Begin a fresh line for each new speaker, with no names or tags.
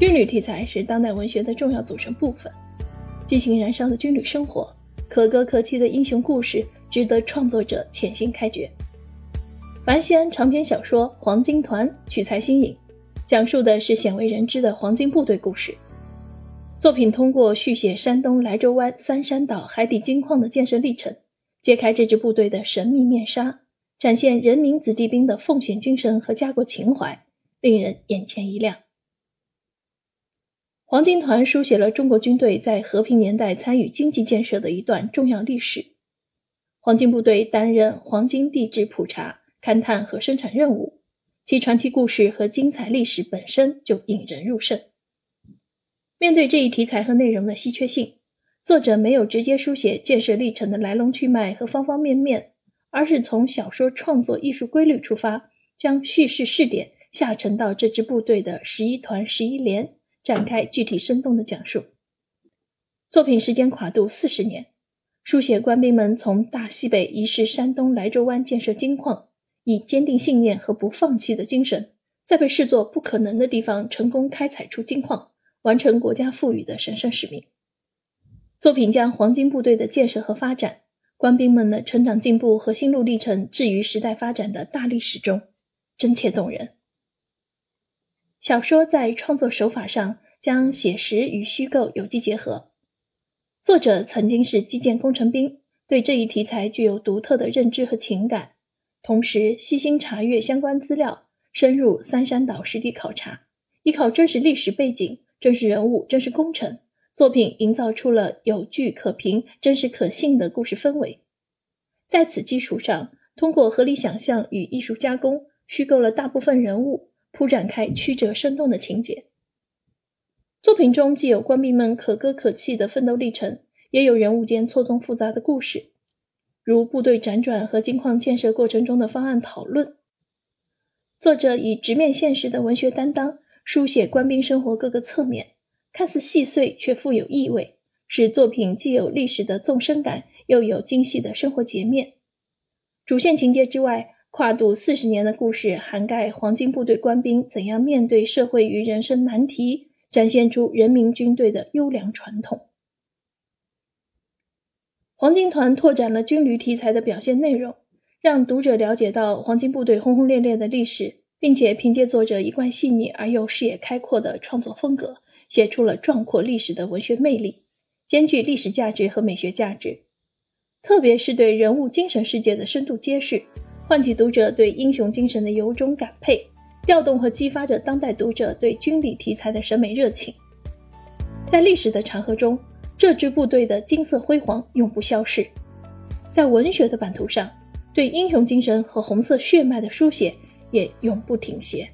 军旅题材是当代文学的重要组成部分，激情燃烧的军旅生活，可歌可泣的英雄故事，值得创作者潜心开掘。樊西安长篇小说《黄金团》取材新颖，讲述的是鲜为人知的黄金部队故事。作品通过续写山东莱州湾三山岛海底金矿的建设历程，揭开这支部队的神秘面纱，展现人民子弟兵的奉献精神和家国情怀，令人眼前一亮。黄金团书写了中国军队在和平年代参与经济建设的一段重要历史。黄金部队担任黄金地质普查、勘探和生产任务，其传奇故事和精彩历史本身就引人入胜。面对这一题材和内容的稀缺性，作者没有直接书写建设历程的来龙去脉和方方面面，而是从小说创作艺术规律出发，将叙事试点下沉到这支部队的十一团、十一连。展开具体生动的讲述。作品时间跨度四十年，书写官兵们从大西北移师山东莱州湾建设金矿，以坚定信念和不放弃的精神，在被视作不可能的地方成功开采出金矿，完成国家赋予的神圣使命。作品将黄金部队的建设和发展，官兵们的成长进步和心路历程置于时代发展的大历史中，真切动人。小说在创作手法上将写实与虚构有机结合。作者曾经是基建工程兵，对这一题材具有独特的认知和情感，同时悉心查阅相关资料，深入三山岛实地考察，依靠真实历史背景、真实人物、真实工程，作品营造出了有据可凭、真实可信的故事氛围。在此基础上，通过合理想象与艺术加工，虚构了大部分人物。铺展开曲折生动的情节。作品中既有官兵们可歌可泣的奋斗历程，也有人物间错综复杂的故事，如部队辗转和金矿建设过程中的方案讨论。作者以直面现实的文学担当，书写官兵生活各个侧面，看似细碎却富有意味，使作品既有历史的纵深感，又有精细的生活截面。主线情节之外。跨度四十年的故事，涵盖黄金部队官兵怎样面对社会与人生难题，展现出人民军队的优良传统。黄金团拓展了军旅题材的表现内容，让读者了解到黄金部队轰轰烈烈的历史，并且凭借作者一贯细腻而又视野开阔的创作风格，写出了壮阔历史的文学魅力，兼具历史价值和美学价值。特别是对人物精神世界的深度揭示。唤起读者对英雄精神的由衷感佩，调动和激发着当代读者对军旅题材的审美热情。在历史的长河中，这支部队的金色辉煌永不消逝；在文学的版图上，对英雄精神和红色血脉的书写也永不停歇。